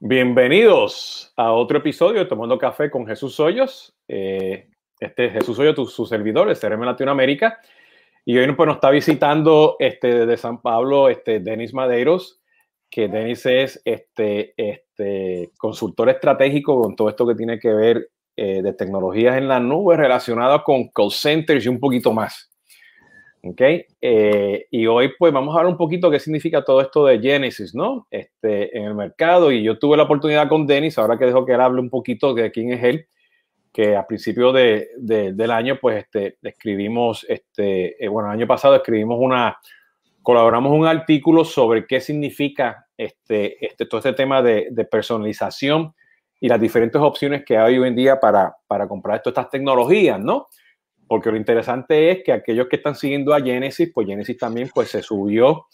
Bienvenidos a otro episodio de Tomando Café con Jesús Hoyos. Eh, este Jesús Hoyos, tu, su servidor, de CRM Latinoamérica. Y hoy pues, nos está visitando este, de San Pablo este, Denis Madeiros, que Denis es este, este, consultor estratégico con todo esto que tiene que ver eh, de tecnologías en la nube relacionado con call centers y un poquito más. ¿Ok? Eh, y hoy pues vamos a hablar un poquito qué significa todo esto de Genesis, ¿no? Este, en el mercado y yo tuve la oportunidad con Denis, ahora que dejo que él hable un poquito de quién es él, que a principio de, del año pues este, escribimos, este, eh, bueno, el año pasado escribimos una, colaboramos un artículo sobre qué significa este, este, todo este tema de, de personalización y las diferentes opciones que hay hoy en día para, para comprar todas estas tecnologías, ¿no? Porque lo interesante es que aquellos que están siguiendo a Genesis, pues Genesis también pues se subió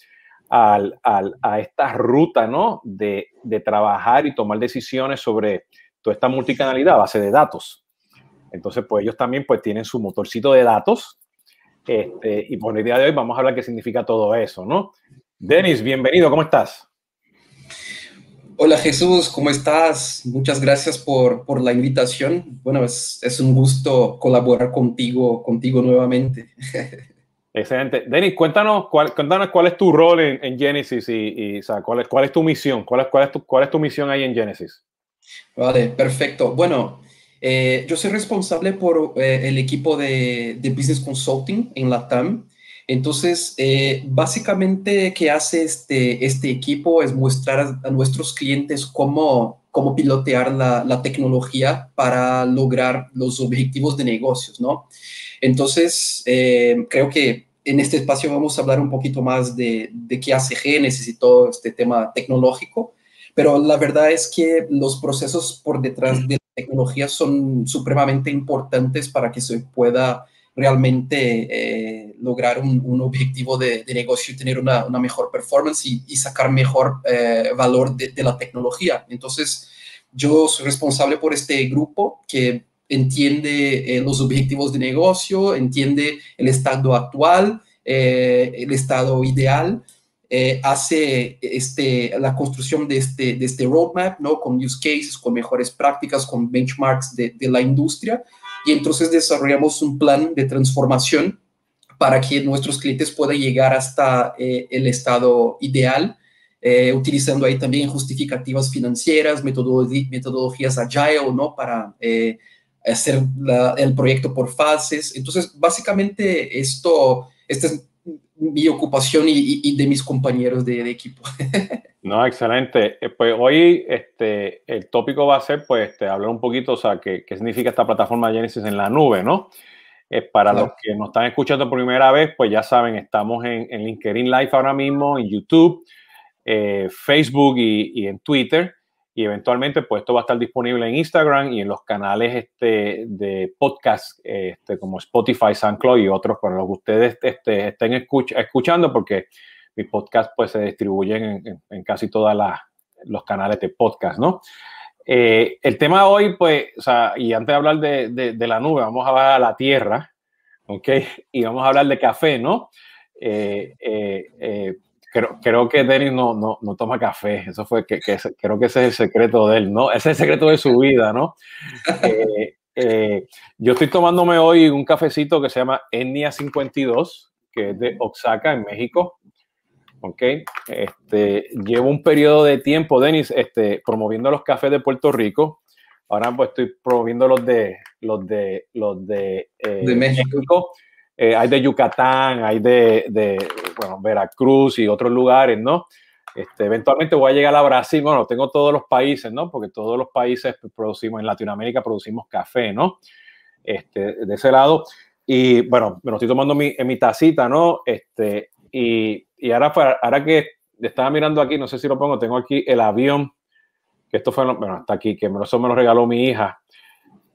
al, al, a esta ruta, ¿no? De, de, trabajar y tomar decisiones sobre toda esta multicanalidad, base de datos. Entonces, pues ellos también pues tienen su motorcito de datos. Este, y por el día de hoy vamos a hablar qué significa todo eso, ¿no? Denis, bienvenido, ¿cómo estás? Hola Jesús, ¿cómo estás? Muchas gracias por, por la invitación. Bueno, es, es, un gusto colaborar contigo, contigo nuevamente. Excelente. Denis, cuéntanos cuál, cuéntanos cuál es tu rol en, en Genesis y, y o sea, cuál, es, cuál es tu misión, cuál es, cuál, es tu, cuál es tu misión ahí en Genesis. Vale, perfecto. Bueno, eh, yo soy responsable por eh, el equipo de, de, Business Consulting en la TAM. Entonces, eh, básicamente, ¿qué hace este, este equipo? Es mostrar a, nuestros clientes cómo, cómo pilotear la, tecnología para lograr los objetivos de negocios, ¿no? Entonces, eh, creo que en este espacio vamos a hablar un poquito más de, de qué hace Genesis y todo este tema tecnológico, pero la verdad es que los procesos por detrás de la tecnología son supremamente importantes para que se pueda realmente eh, lograr un, un, objetivo de, de, negocio tener una, una mejor performance y, y sacar mejor eh, valor de, de, la tecnología. Entonces, yo soy responsable por este grupo que entiende eh, los objetivos de negocio, entiende el estado actual, eh, el estado ideal, eh, hace este, la construcción de este, de este roadmap, ¿no? Con use cases, con mejores prácticas, con benchmarks de, de la industria y entonces desarrollamos un plan de transformación para que nuestros clientes puedan llegar hasta eh, el estado ideal, eh, utilizando ahí también justificativas financieras, metodologías, agile, ¿no? Para eh, hacer la, el proyecto por fases. Entonces, básicamente esto, esta es mi ocupación y, y de mis compañeros de, de equipo. No, excelente. Eh, pues hoy este, el tópico va a ser, pues, este, hablar un poquito, o sea, qué, qué significa esta plataforma Genesis en la nube, ¿no? Eh, para claro. los que nos están escuchando por primera vez, pues ya saben, estamos en, en LinkedIn Live ahora mismo, en YouTube, eh, Facebook y, y, en Twitter. Y eventualmente, pues esto va a estar disponible en Instagram y en los canales este, de podcast, este, como Spotify, SoundCloud y otros, para los que ustedes este, estén escuch escuchando, porque mis podcasts pues se distribuyen en, en, en casi todos los canales de podcast, ¿no? Eh, el tema hoy, pues, o sea, y antes de hablar de, de, de, la nube, vamos a hablar a la tierra, ¿ok? Y vamos a hablar de café, ¿no? Eh, eh, creo, creo, que Denis no, no, no, toma café, eso fue, que, que, creo que ese es el secreto de él, ¿no? Ese es el secreto de su vida, ¿no? yo estoy tomándome hoy un cafecito que se llama Etnia 52, que es de Oaxaca, en México. ¿Ok? Este, llevo un periodo de tiempo, Denis, este, promoviendo los cafés de Puerto Rico. Ahora pues estoy promoviendo los de los de los de, eh, de México. México. Eh, hay de Yucatán, hay de, de, bueno, Veracruz y otros lugares, ¿no? Este, eventualmente voy a llegar a Brasil, bueno, tengo todos los países, ¿no? Porque todos los países producimos, en Latinoamérica producimos café, ¿no? Este, de ese lado. Y bueno, me lo estoy tomando mi, en mi tacita, ¿no? Este, y, y ahora, ahora que estaba mirando aquí, no sé si lo pongo, tengo aquí el avión, que esto fue, bueno, está aquí, que eso me lo regaló mi hija.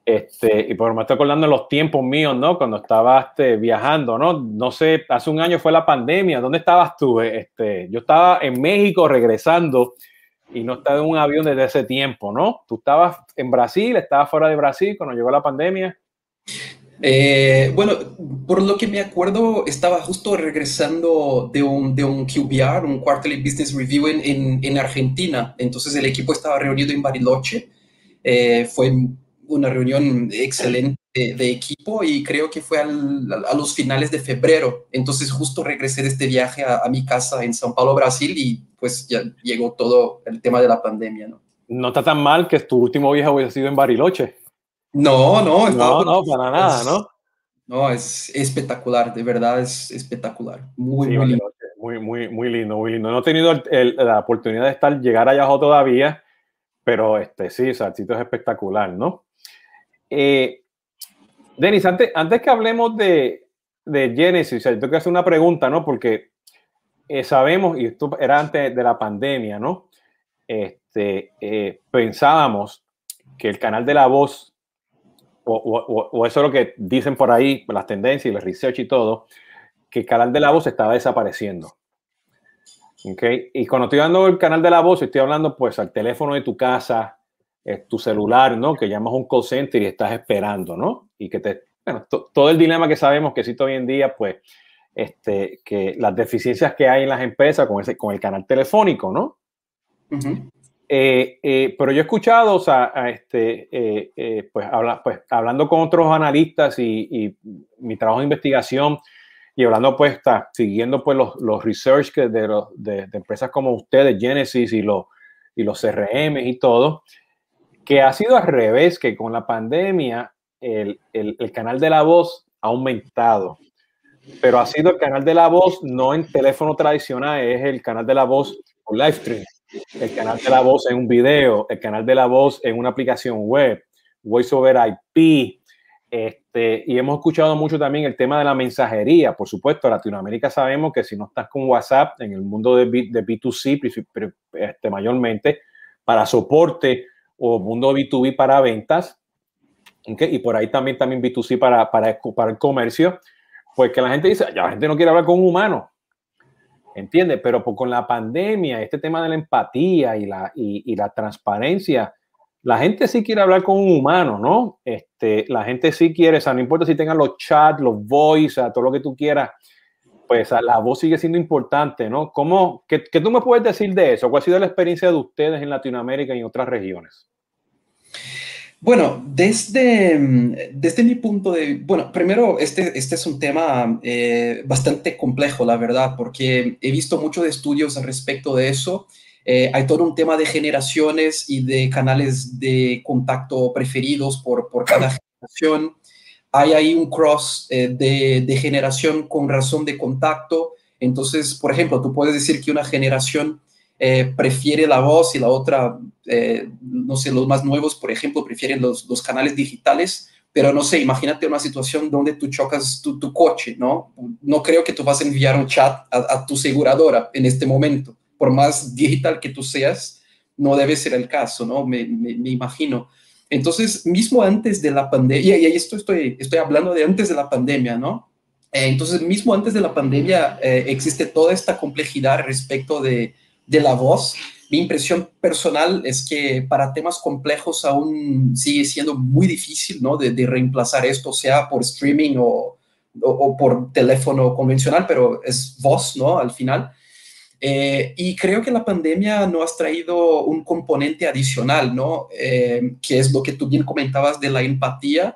Este, y pues me estoy acordando de los tiempos míos, ¿no? Cuando estaba este, viajando, ¿no? No sé, hace un año fue la pandemia, ¿dónde estabas tú? Este, yo estaba en México regresando y no estaba en un avión desde ese tiempo, ¿no? Tú estabas en Brasil, estabas fuera de Brasil cuando llegó la pandemia. Eh, bueno, por lo que me acuerdo, estaba justo regresando de un, de un QBR, un Quarterly Business Review en, en, Argentina. Entonces el equipo estaba reunido en Bariloche. Eh, fue una reunión excelente de, equipo y creo que fue a los finales de febrero. Entonces justo regresé de este viaje a, mi casa en São Paulo, Brasil y pues ya llegó todo el tema de la pandemia, ¿no? No está tan mal que tu último viaje hubiera sido en Bariloche. No, no, no, no, para nada, ¿no? No, es espectacular, de verdad es espectacular. Muy, muy lindo. Muy, muy, muy lindo, muy lindo. No he tenido la oportunidad de estar, llegar allá todavía, pero este, sí, o sea, el sitio es espectacular, ¿no? Eh, Denis, antes, antes que hablemos de, de Genesis, yo tengo que hacer una pregunta, ¿no? Porque eh, sabemos, y esto era antes de la pandemia, ¿no? Este, eh, pensábamos que el canal de la voz o, eso es lo que dicen por ahí, las tendencias y el research y todo, que el canal de la voz estaba desapareciendo. Okay. Y cuando estoy hablando del canal de la voz, estoy hablando pues al teléfono de tu casa, tu celular, ¿no? Que llamas a un call center y estás esperando, ¿no? Y que te, bueno, todo el dilema que sabemos que existe hoy en día, pues, este, que las deficiencias que hay en las empresas con, ese, con el canal telefónico, ¿no? Eh, eh, pero yo he escuchado, o sea, este, eh, pues, habla, pues, hablando con otros analistas y, mi trabajo de investigación y hablando, pues, está, siguiendo pues los, los research que de, de, empresas como ustedes, Genesis y los, y los CRM y todo, que ha sido al revés, que con la pandemia el, el, el canal de la voz ha aumentado. Pero ha sido el canal de la voz no en teléfono tradicional, es el canal de la voz por live stream el canal de la voz en un video, el canal de la voz en una aplicación web, voice over IP. Este, y hemos escuchado mucho también el tema de la mensajería. Por supuesto, Latinoamérica sabemos que si no estás con WhatsApp, en el mundo de, B, de B2C, este, mayormente, para soporte o mundo B2B para ventas, y por ahí también, también B2C para, para, para el comercio, pues que la gente dice, ya la gente no quiere hablar con un humano. ¿Entiendes? Pero pues, con la pandemia, este tema de la empatía y la, y, la transparencia, la gente sí quiere hablar con un humano, ¿no? Este, la gente sí quiere, o sea, no importa si tengan los chats, los voice, todo lo que tú quieras, pues la voz sigue siendo importante, ¿no? ¿Cómo, qué, qué, tú me puedes decir de eso? ¿Cuál ha sido la experiencia de ustedes en Latinoamérica y en otras regiones? Bueno, desde, desde mi punto de... Bueno, primero, este, este es un tema eh, bastante complejo, la verdad, porque he visto muchos estudios al respecto de eso. Eh, hay todo un tema de generaciones y de canales de contacto preferidos por, por cada generación. Hay ahí un cross eh, de, de generación con razón de contacto. Entonces, por ejemplo, tú puedes decir que una generación prefiere la voz y la otra, eh, no sé, los más nuevos, por ejemplo, prefieren los, canales digitales, pero no sé, imagínate una situación donde tú chocas tu, coche, ¿no? No creo que tú vas a enviar un chat a, tu aseguradora en este momento, por más digital que tú seas, no debe ser el caso, ¿no? Me, imagino. Entonces, mismo antes de la pandemia, y esto estoy, estoy hablando de antes de la pandemia, ¿no? Eh, entonces, mismo antes de la pandemia existe toda esta complejidad respecto de de la voz. Mi impresión personal es que para temas complejos aún sigue siendo muy difícil, ¿no? De, reemplazar esto, sea por streaming o, por teléfono convencional, pero es voz, ¿no? Al final. Eh, y creo que la pandemia no ha traído un componente adicional, ¿no? Eh, que es lo que tú bien comentabas de la empatía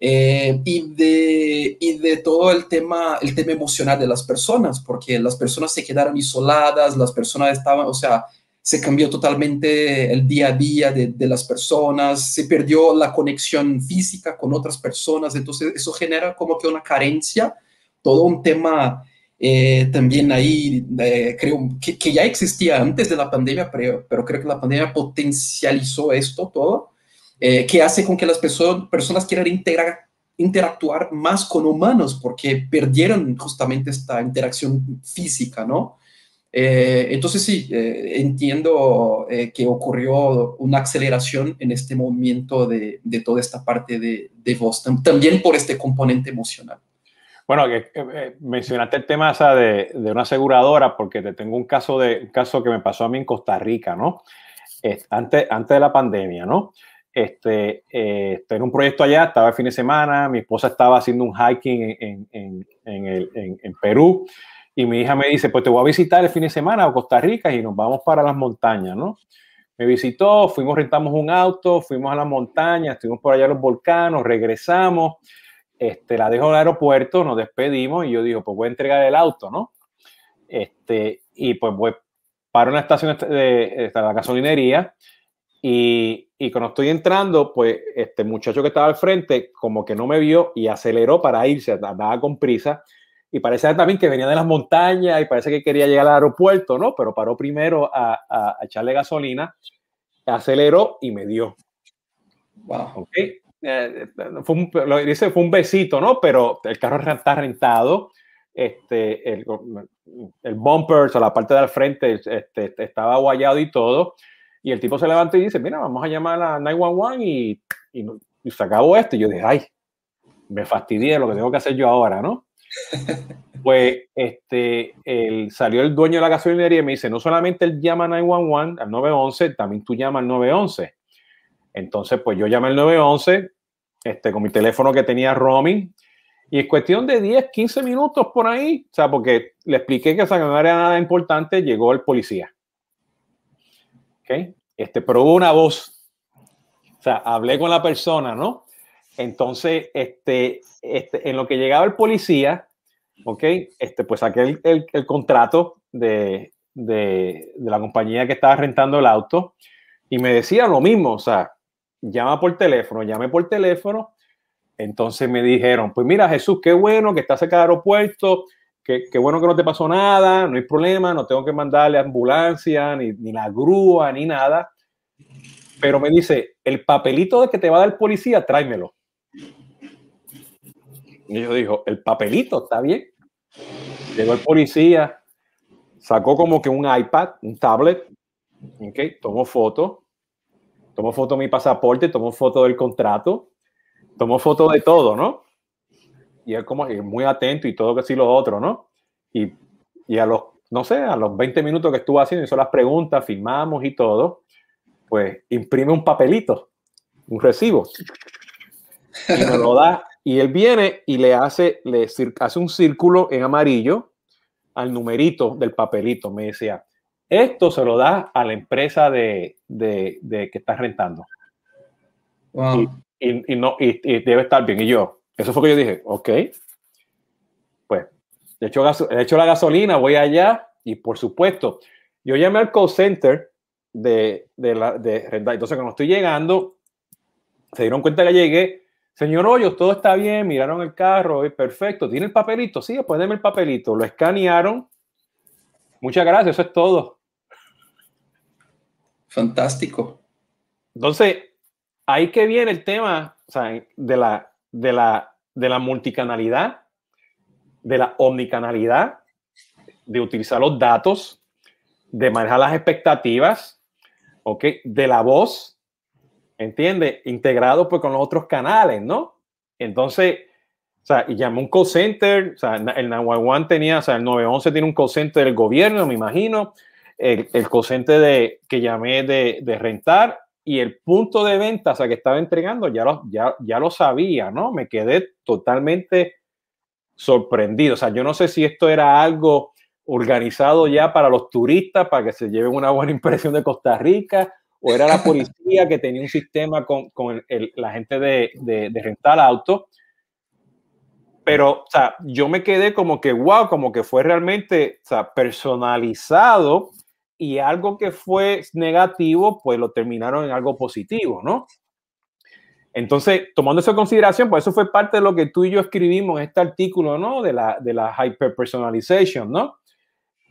eh, y, de, y de todo el tema, el tema emocional de las personas, porque las personas se quedaron isoladas, las personas estaban, o sea, se cambió totalmente el día a día de, de, las personas, se perdió la conexión física con otras personas, entonces eso genera como que una carencia, todo un tema eh, también ahí, eh, creo que, que, ya existía antes de la pandemia, pero, pero creo que la pandemia potencializó esto todo eh, que hace con que las personas quieran interactuar más con humanos porque perdieron justamente esta interacción física, ¿no? Eh, entonces sí, eh, entiendo que ocurrió una aceleración en este movimiento de, toda esta parte de, de voz, también por este componente emocional. Bueno, que, mencionaste el tema de, de, una aseguradora porque te tengo un caso, de, un caso que me pasó a mí en Costa Rica, ¿no? antes, antes de la pandemia, ¿no? este, eh, tengo un proyecto allá, estaba el fin de semana, mi esposa estaba haciendo un hiking en, en, en, en, Perú y mi hija me dice, pues te voy a visitar el fin de semana a Costa Rica y nos vamos para las montañas, ¿no? Me visitó, fuimos, rentamos un auto, fuimos a las montañas, estuvimos por allá en los volcanos, regresamos, este, la dejo en el aeropuerto, nos despedimos y yo digo, pues voy a entregar el auto, ¿no? Este, y pues voy para una estación de, de, la gasolinería y, y, cuando estoy entrando, pues este muchacho que estaba al frente como que no me vio y aceleró para irse, andaba con prisa y parece también que venía de las montañas y parece que quería llegar al aeropuerto, ¿no? Pero paró primero a, a, echarle gasolina, aceleró y me dio. Wow. Ok. Eh, fue un, lo dice, fue un besito, ¿no? Pero el carro está rentado. Este, el, el bumper, o sea, la parte del frente este, estaba guayado y todo. Y el tipo se levanta y dice, mira, vamos a llamar a 911 y, y, y se acabó esto. Y yo dije, ay, me fastidié lo que tengo que hacer yo ahora, ¿no? Pues este, salió el dueño de la gasolinería y me dice, no solamente él llama 911, al 911, también tú llamas al 911. Entonces, pues yo llamé al 911 este, con mi teléfono que tenía roaming y en cuestión de 10, 15 minutos por ahí, o sea, porque le expliqué que esa no era nada importante, llegó el policía. ¿Ok? Este, pero hubo una voz. O sea, hablé con la persona, ¿no? Entonces, este, este, en lo que llegaba el policía, ¿ok? Este, pues saqué el, el, contrato de, de, la compañía que estaba rentando el auto y me decía lo mismo, o sea, llama por teléfono, llame por teléfono. Entonces me dijeron, pues mira Jesús, qué bueno que estás cerca del aeropuerto, qué, qué, bueno que no te pasó nada, no hay problema, no tengo que mandarle ambulancia, ni, ni la grúa, ni nada. Pero me dice, el papelito de que te va a dar el policía, tráemelo. Y yo dijo, el papelito, ¿está bien? Llegó el policía, sacó como que un iPad, un tablet, ¿ok? Tomó foto, tomó foto de mi pasaporte, tomó foto del contrato, tomó foto de todo, ¿no? Y él como muy atento y todo que sí lo otro, ¿no? Y, y a los, no sé, a los 20 minutos que estuvo haciendo, hizo las preguntas, firmamos y todo, pues imprime un papelito, un recibo, y me lo da y él viene y le hace, le hace un círculo en amarillo al numerito del papelito. Me decía, esto se lo da a la empresa de, de, de que estás rentando. Y, y, no, y, debe estar bien. Y yo, eso fue que yo dije, ok. Pues, de hecho, de hecho la gasolina, voy allá y por supuesto, yo llamé al call center de, de, la, de Entonces, cuando estoy llegando, se dieron cuenta que llegué Señor Hoyos, todo está bien, miraron el carro, es perfecto. ¿Tiene el papelito? Sí, pues el papelito. Lo escanearon. Muchas gracias, eso es todo. Fantástico. Entonces, ahí que viene el tema de, la, de, la, de la multicanalidad, de la omnicanalidad, de utilizar los datos, de manejar las expectativas, ¿ok? De la voz, ¿entiendes? Integrado pues con los otros canales, ¿no? Entonces, o sea, y llamó un call center, o sea, el 911 tenía, o sea, el 911 tiene un call center del gobierno, me imagino, el, el call center de, que llamé de, de, rentar y el punto de venta, o sea, que estaba entregando, ya lo, ya, ya lo sabía, ¿no? Me quedé totalmente sorprendido, o sea, yo no sé si esto era algo organizado ya para los turistas, para que se lleven una buena impresión de Costa Rica, o era la policía que tenía un sistema con, con el, la gente de, de, de, rentar auto. Pero, o sea, yo me quedé como que, wow, como que fue realmente o sea, personalizado y algo que fue negativo, pues lo terminaron en algo positivo, ¿no? Entonces, tomando eso en consideración, pues eso fue parte de lo que tú y yo escribimos en este artículo, ¿no? De la, de la hyper-personalization, ¿no?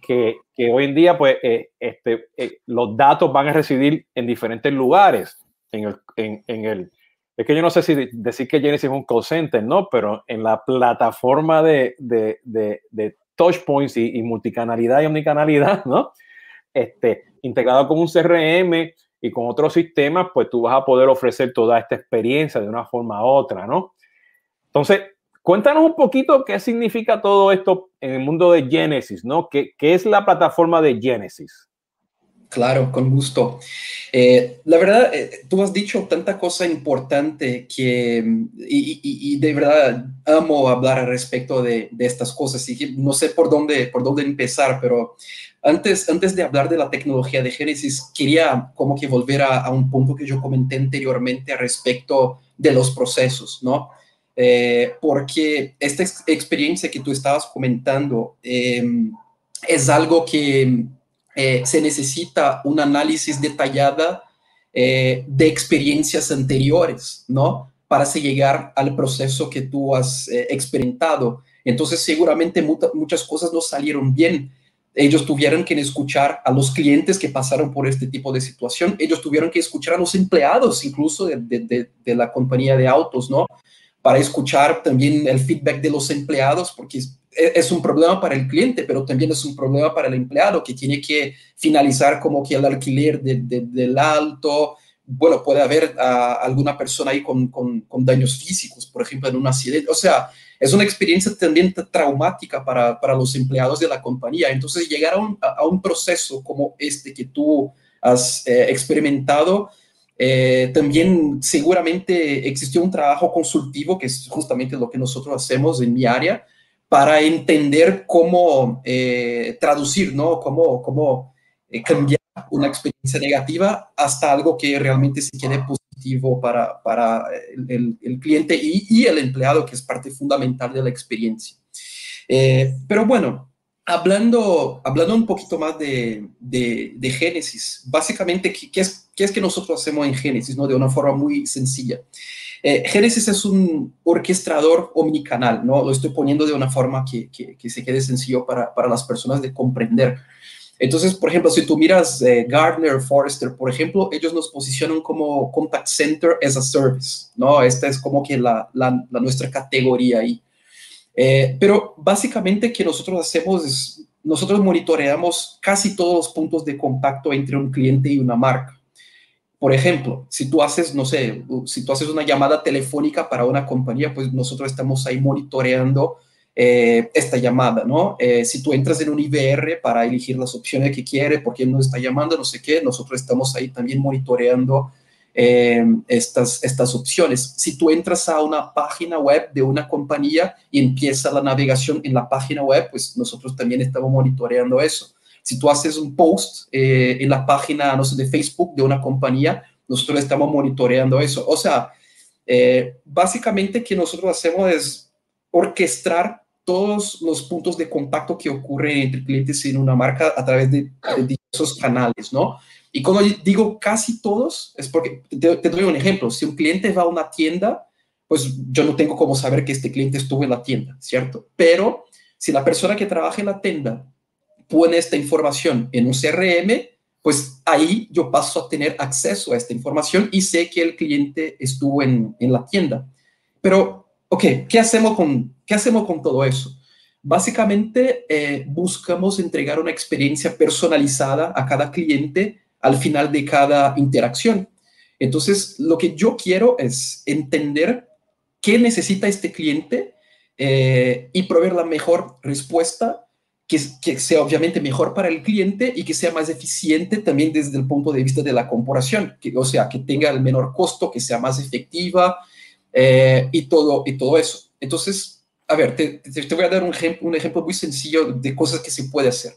Que, que hoy en día, pues, eh, este, eh, los datos van a residir en diferentes lugares. En el, en, en, el, es que yo no sé si decir que Genesis es un call center, ¿no? Pero en la plataforma de, de, de, de touchpoints y, y, multicanalidad y omnicanalidad, ¿no? Este, integrado con un CRM y con otros sistemas, pues tú vas a poder ofrecer toda esta experiencia de una forma u otra, ¿no? Entonces, Cuéntanos un poquito qué significa todo esto en el mundo de Genesis, ¿no? ¿Qué, qué es la plataforma de Genesis? Claro, con gusto. Eh, la verdad, eh, tú has dicho tanta cosa importante que, y, de verdad amo hablar al respecto de, estas cosas y no sé por dónde, por dónde empezar, pero antes, antes de hablar de la tecnología de Génesis, quería como que volver a, un punto que yo comenté anteriormente respecto de los procesos, ¿no? Eh, porque esta experiencia que tú estabas comentando em, es algo que eh, se necesita un análisis detallada eh, de experiencias anteriores, ¿no? Para llegar al proceso que tú has experimentado. Entonces, seguramente muchas cosas no salieron bien. Ellos tuvieron que escuchar a los clientes que pasaron por este tipo de situación. Ellos tuvieron que escuchar a los empleados, incluso de, de la compañía de autos, ¿no? Para escuchar también el feedback de los empleados, porque e-, es un problema para el cliente, pero también es un problema para el empleado que tiene que finalizar como que el alquiler del alto. Bueno, puede haber ah, alguna persona ahí con, con, daños físicos, por ejemplo, en un accidente. O sea, es una experiencia también traumática para, para los empleados de la compañía. Entonces, llegar a un, a un proceso como este que tú has eh, experimentado, eh, también seguramente existió un trabajo consultivo, que es justamente lo que nosotros hacemos en mi área, para entender cómo eh, traducir, ¿no? Cómo, cómo eh, cambiar una experiencia negativa hasta algo que realmente se quede positivo para, para el, cliente y, el empleado, que es parte fundamental de la experiencia. Pero bueno, hablando, hablando un poquito más de, de, de Génesis, básicamente, ¿qué, ¿qué, es, ¿qué es que nosotros hacemos en Génesis, ¿no? De una forma muy sencilla. Eh, Genesis es un orquestador omnicanal, ¿no? Lo estoy poniendo de una forma que, que, se quede sencillo para, para, las personas de comprender. Entonces, por ejemplo, si tú miras eh, Gardner, Forrester, por ejemplo, ellos nos posicionan como Contact Center as a Service, ¿no? Esta es como que la, la, nuestra categoría ahí. Eh, pero básicamente que nosotros hacemos es, nosotros monitoreamos casi todos los puntos de contacto entre un cliente y una marca. Por ejemplo, si tú haces, no sé, si tú haces una llamada telefónica para una compañía, pues nosotros estamos ahí monitoreando eh, esta llamada, ¿no? Eh, si tú entras en un IVR para elegir las opciones que quiere, porque él nos está llamando, no sé qué, nosotros estamos ahí también monitoreando eh, estas, estas opciones. Si tú entras a una página web de una compañía y empieza la navegación en la página web, pues nosotros también estamos monitoreando eso. Si tú haces un post eh, en la página, no sé, de Facebook de una compañía, nosotros estamos monitoreando eso. O sea, eh, básicamente que nosotros hacemos es orquestar todos los puntos de contacto que ocurren entre clientes en una marca a través de, diversos canales, ¿no? Y cuando digo casi todos, es porque te, te, doy un ejemplo. Si un cliente va a una tienda, pues yo no tengo cómo saber que este cliente estuvo en la tienda, ¿cierto? Pero si la persona que trabaja en la tienda pone esta información en un CRM, pues ahí yo paso a tener acceso a esta información y sé que el cliente estuvo en, en la tienda. Pero, ok, ¿qué hacemos con, qué hacemos con todo eso? Básicamente eh, buscamos entregar una experiencia personalizada a cada cliente al final de cada interacción. Entonces, lo que yo quiero es entender qué necesita este cliente eh, y proveer la mejor respuesta que, sea obviamente mejor para el cliente y que sea más eficiente también desde el punto de vista de la comparación, que, o sea, que tenga el menor costo, que sea más efectiva eh, y, todo, y todo eso. Entonces, a ver, te, te, voy a dar un ejemplo, un ejemplo muy sencillo de cosas que se puede hacer.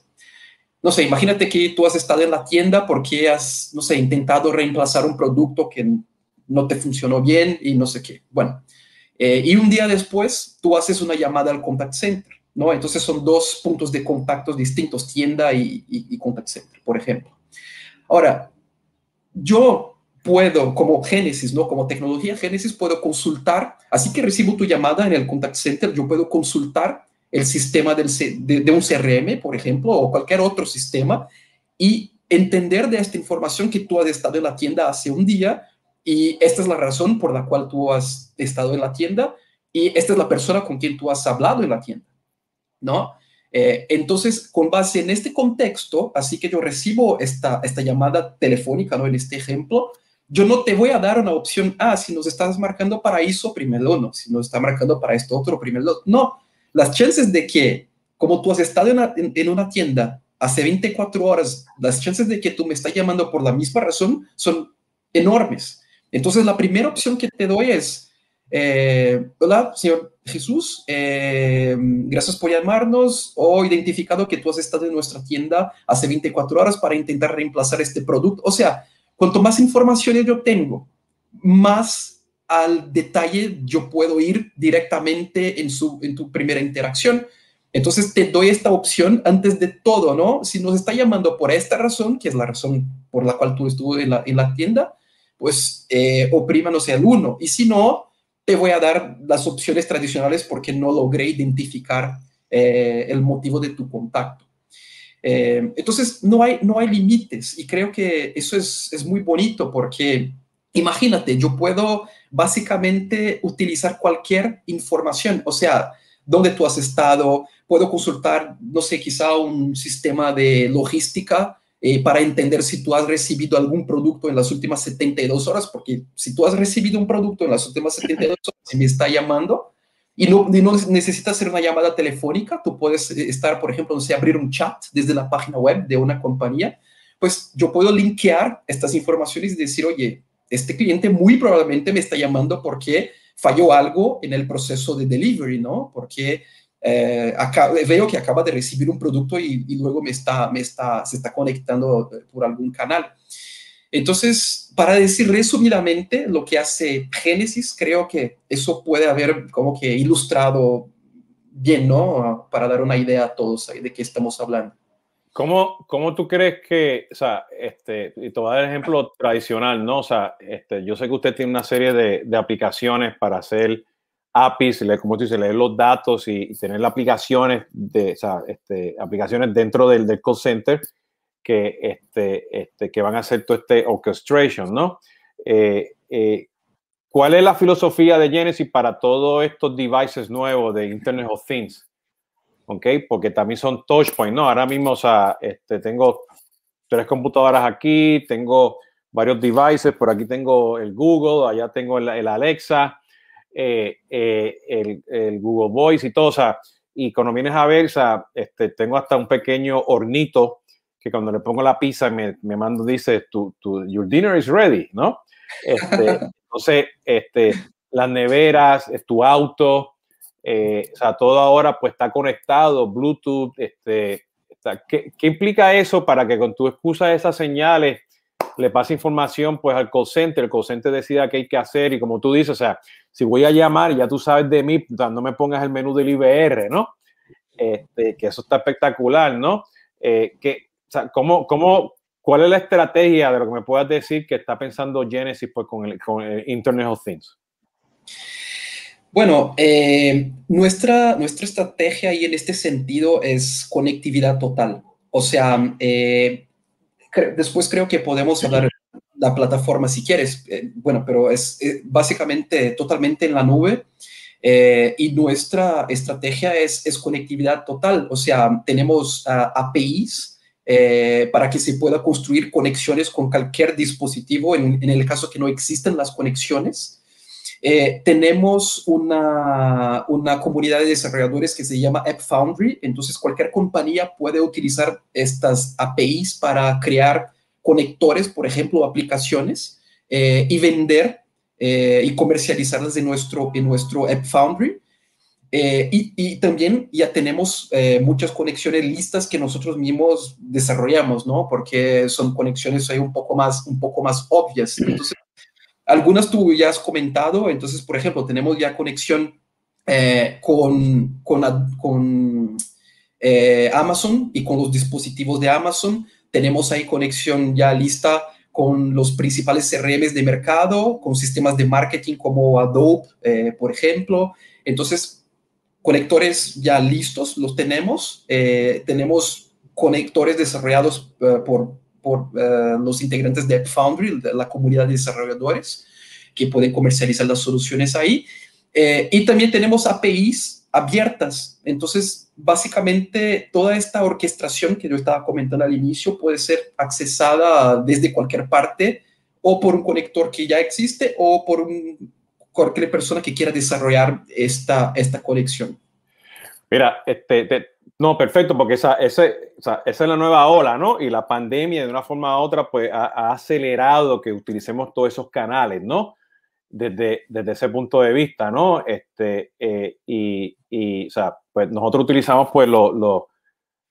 No sé, imagínate que tú has estado en la tienda porque has, no sé, intentado reemplazar un producto que no te funcionó bien y no sé qué. Bueno, eh, y un día después tú haces una llamada al contact center ¿no? Entonces son dos puntos de contacto distintos, tienda y, contact center, por ejemplo. Ahora, yo puedo, como Genesis, ¿no? Como tecnología Genesis, puedo consultar, así que recibo tu llamada en el contact center, yo puedo consultar el sistema de, un CRM, por ejemplo, o cualquier otro sistema, y entender de esta información que tú has estado en la tienda hace un día, y esta es la razón por la cual tú has estado en la tienda, y esta es la persona con quien tú has hablado en la tienda. ¿no? Eh, entonces, con base en este contexto, así que yo recibo esta, llamada telefónica, ¿no? En este ejemplo, yo no te voy a dar una opción, ah, si nos estás marcando para eso, primero no, si nos está marcando para esto otro, primero no. Las chances de que, como tú has estado en una, tienda hace 24 horas, las chances de que tú me estás llamando por la misma razón son enormes. Entonces, la primera opción que te doy es, eh, hola, señor Jesús, eh, gracias por llamarnos. O identificado que tú has estado en nuestra tienda hace 24 horas para intentar reemplazar este producto. O sea, cuanto más información yo tengo, más al detalle yo puedo ir directamente en, su, en tu primera interacción. Entonces te doy esta opción antes de todo, ¿no? Si nos está llamando por esta razón, que es la razón por la cual tú estuvo en la, en la tienda, pues eh, oprímanos el uno. Y si no, te voy a dar las opciones tradicionales porque no logré identificar eh, el motivo de tu contacto. Eh, entonces, no hay, no hay límites y creo que eso es, es muy bonito porque imagínate, yo puedo básicamente utilizar cualquier información, o sea, dónde tú has estado, puedo consultar, no sé, quizá un sistema de logística eh, para entender si tú has recibido algún producto en las últimas 72 horas, porque si tú has recibido un producto en las últimas 72 horas y me está llamando y no, no necesitas hacer una llamada telefónica, tú puedes eh, estar, por ejemplo, no sé, abrir un chat desde la página web de una compañía, pues yo puedo linkear estas informaciones y decir, oye, este cliente muy probablemente me está llamando porque falló algo en el proceso de delivery, ¿no? Porque eh, veo que acaba de recibir un producto y, luego me está, se está conectando por algún canal. Entonces, para decir resumidamente lo que hace Génesis, creo que eso puede haber como que ilustrado bien, ¿no? Para dar una idea a todos de qué estamos hablando. ¿Cómo, ¿Cómo, tú crees que, o sea, este, y te voy a dar el ejemplo tradicional, ¿no? O sea, este, yo sé que usted tiene una serie de, de aplicaciones para hacer APIs, leer, como tú dices, leer los datos y, tener las aplicaciones, de, o sea, este, aplicaciones dentro del, del, call center que, este, este, que van a hacer todo este orchestration, ¿no? Eh, eh, ¿Cuál es la filosofía de Genesis para todos estos devices nuevos de Internet of Things? ¿Ok? Porque también son touchpoints, ¿no? Ahora mismo, o sea, este, tengo tres computadoras aquí, tengo varios devices, por aquí tengo el Google, allá tengo el, Alexa, eh, eh, el, Google Voice y todo, o sea, y cuando vienes a ver, o sea, este, tengo hasta un pequeño hornito que cuando le pongo la pizza me, me mando, dice, tu, tu, your dinner is ready, ¿no? Este, entonces, este, las neveras, tu auto, eh, o sea, todo ahora pues está conectado, Bluetooth, este, ¿qué, implica eso para que con tu excusa de esas señales le pase información pues al call center, el call center decida qué hay que hacer y como tú dices, o sea, si voy a llamar, ya tú sabes de mí, no me pongas el menú del IBR, ¿no? Este, que eso está espectacular, ¿no? Eh, que, o sea, ¿cómo, cómo, ¿Cuál es la estrategia de lo que me puedas decir que está pensando Genesis pues, con, el, con el Internet of Things? Bueno, eh, nuestra, nuestra estrategia ahí en este sentido es conectividad total. O sea, eh, después creo que podemos hablar de la plataforma si quieres. Eh, bueno, pero es básicamente totalmente en la nube. y nuestra estrategia es, es, conectividad total. O sea, tenemos APIs para que se pueda construir conexiones con cualquier dispositivo en, en el caso que no existen las conexiones. Eh, tenemos una, una, comunidad de desarrolladores que se llama App Foundry, entonces cualquier compañía puede utilizar estas APIs para crear conectores, por ejemplo, aplicaciones eh, y vender eh, y comercializarlas en nuestro, en nuestro App Foundry. Y, y, también ya tenemos muchas conexiones listas que nosotros mismos desarrollamos, ¿no? Porque son conexiones ahí un poco más, un poco más obvias. Entonces, algunas tú ya has comentado, entonces, por ejemplo, tenemos ya conexión eh, con, eh, Amazon y con los dispositivos de Amazon. Tenemos ahí conexión ya lista con los principales CRMs de mercado, con sistemas de marketing como Adobe, eh, por ejemplo. Entonces, conectores ya listos los tenemos. tenemos conectores desarrollados por por eh, los integrantes de App Foundry, de la comunidad de desarrolladores, que pueden comercializar las soluciones ahí. Eh, y también tenemos APIs abiertas. Entonces, básicamente, toda esta orquestación que yo estaba comentando al inicio puede ser accesada desde cualquier parte o por un conector que ya existe o por un, cualquier persona que quiera desarrollar esta, esta conexión. Mira, este, No, perfecto, porque esa, ese, esa, es la nueva ola, ¿no? Y la pandemia, de una forma u otra, pues ha, acelerado que utilicemos todos esos canales, ¿no? Desde, desde ese punto de vista, ¿no? Este, eh, y, y, o sea, pues nosotros utilizamos, pues, los, los,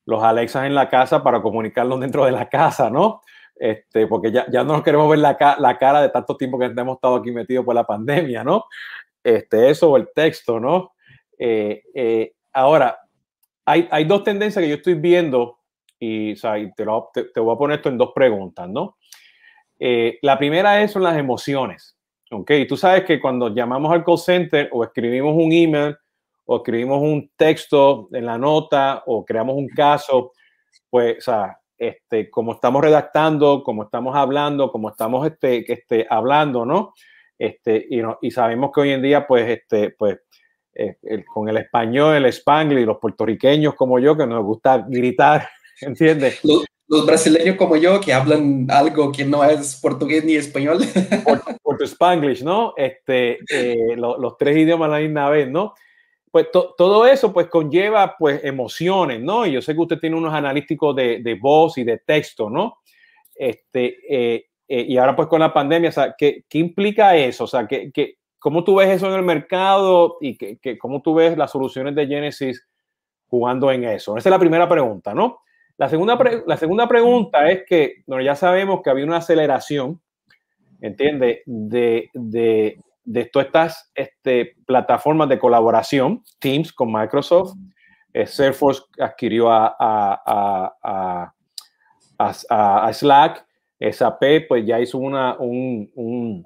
los Alexas en la casa para comunicarlos dentro de la casa, ¿no? Este, porque ya, ya no nos queremos ver la, la, cara de tanto tiempo que hemos estado aquí metidos por la pandemia, ¿no? Este, eso o el texto, ¿no? Eh, eh, ahora, hay, hay, dos tendencias que yo estoy viendo y, o sea, te, lo, te, voy a poner esto en dos preguntas, ¿no? Eh, la primera es son las emociones, ¿ok? Tú sabes que cuando llamamos al call center o escribimos un email o escribimos un texto en la nota o creamos un caso, pues, o sea, este, como estamos redactando, como estamos hablando, como estamos este, este, hablando, ¿no? Este, y, no, y sabemos que hoy en día, pues, este, pues, eh, con el español, el spanglish y los puertorriqueños como yo, que nos gusta gritar, ¿entiendes? Los, brasileños como yo, que hablan algo que no es portugués ni español. Por, spanglish, ¿no? Este, eh, los tres idiomas a la misma vez, ¿no? Pues todo eso pues conlleva pues emociones, ¿no? Y yo sé que usted tiene unos analíticos de, de voz y de texto, ¿no? Este, eh, y ahora pues con la pandemia, o sea, ¿qué, qué implica eso? O sea, ¿qué, qué, ¿Cómo tú ves eso en el mercado y que, cómo tú ves las soluciones de Genesis jugando en eso? Esa es la primera pregunta, ¿no? La segunda, la segunda pregunta es que bueno, ya sabemos que había una aceleración, ¿entiendes? De, de, de todas estas este, plataformas de colaboración, Teams con Microsoft, eh, Salesforce adquirió a, a, a, a, Slack, SAP pues ya hizo una, un, un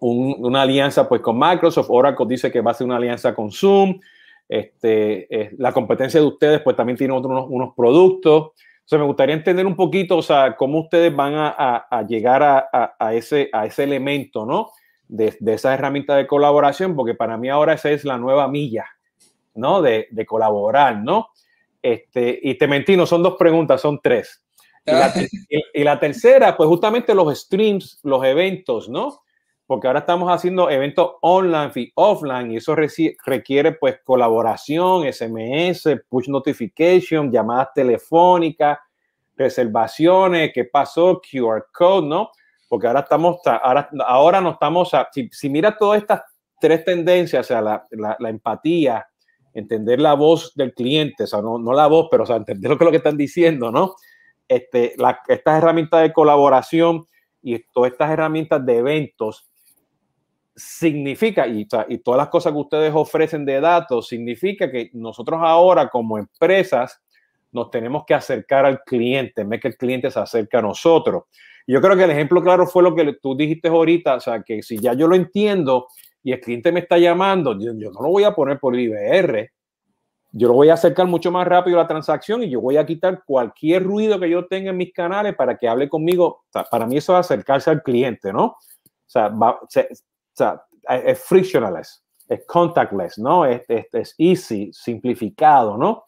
una alianza pues con Microsoft, Oracle dice que va a ser una alianza con Zoom, este, eh, la competencia de ustedes pues también tiene otros unos, productos. O sea, me gustaría entender un poquito, o sea, cómo ustedes van a, a, llegar a, a, ese, a ese elemento, ¿no? De, de esa herramienta de colaboración, porque para mí ahora esa es la nueva milla, ¿no? De, de colaborar, ¿no? Este, y te mentí, no son dos preguntas, son tres. Y la, y la tercera, pues justamente los streams, los eventos, ¿no? Porque ahora estamos haciendo eventos online y offline y eso requiere pues colaboración, SMS, push notification, llamadas telefónicas, reservaciones, qué pasó, QR code, ¿no? Porque ahora estamos, ahora, ahora no estamos, si, si mira todas estas tres tendencias, o sea, la, la, empatía, entender la voz del cliente, o sea, no, no la voz, pero o sea, entender lo que, lo que están diciendo, ¿no? Este, estas herramientas de colaboración y todas estas herramientas de eventos significa, y, y, todas las cosas que ustedes ofrecen de datos, significa que nosotros ahora como empresas nos tenemos que acercar al cliente, en vez que el cliente se acerque a nosotros. Yo creo que el ejemplo claro fue lo que tú dijiste ahorita, o sea, que si ya yo lo entiendo y el cliente me está llamando, yo, no lo voy a poner por IBR, yo lo voy a acercar mucho más rápido a la transacción y yo voy a quitar cualquier ruido que yo tenga en mis canales para que hable conmigo. para mí eso es acercarse al cliente, ¿no? O sea, va, sea, es frictionless, es contactless, ¿no? Es, es, es, easy, simplificado, ¿no?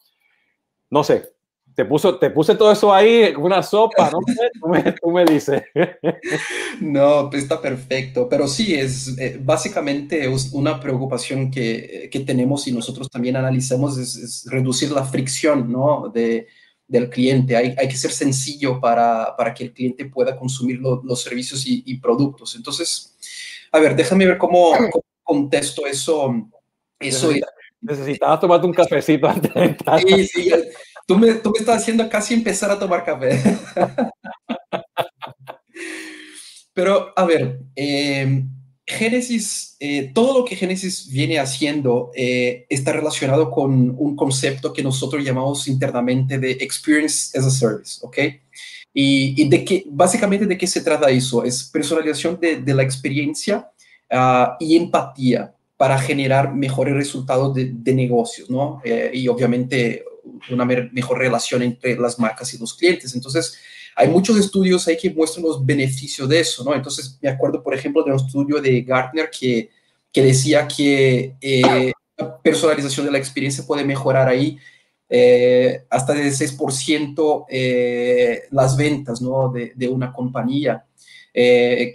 No sé, te, puso, te puse todo eso ahí, una sopa, ¿no? tú, me, tú me dices. no, pues está perfecto, pero sí, es eh, básicamente una preocupación que, que, tenemos y nosotros también analizamos, es, es reducir la fricción, ¿no? De, del cliente. Hay, hay, que ser sencillo para, para que el cliente pueda consumir los servicios y, y productos. Entonces, a ver, déjame ver cómo, contesto eso. eso Necesitabas tomarte un cafecito antes de entrar. Sí, sí, tú me, tú me estás haciendo casi empezar a tomar café. Pero, a ver, eh, Génesis, eh, todo lo que Génesis viene haciendo eh, está relacionado con un concepto que nosotros llamamos internamente de Experience as a Service, ¿ok? Y, de qué, básicamente, ¿de qué se trata eso? Es personalización de, de la experiencia uh, y empatía para generar mejores resultados de, de negocios, ¿no? Eh, y obviamente una mejor relación entre las marcas y los clientes. Entonces, hay muchos estudios ahí que muestran los beneficios de eso, ¿no? Entonces, me acuerdo, por ejemplo, de un estudio de Gartner que, que decía que eh, la personalización de la experiencia puede mejorar ahí eh, hasta de 6% eh, las ventas ¿no? de, una compañía. Eh,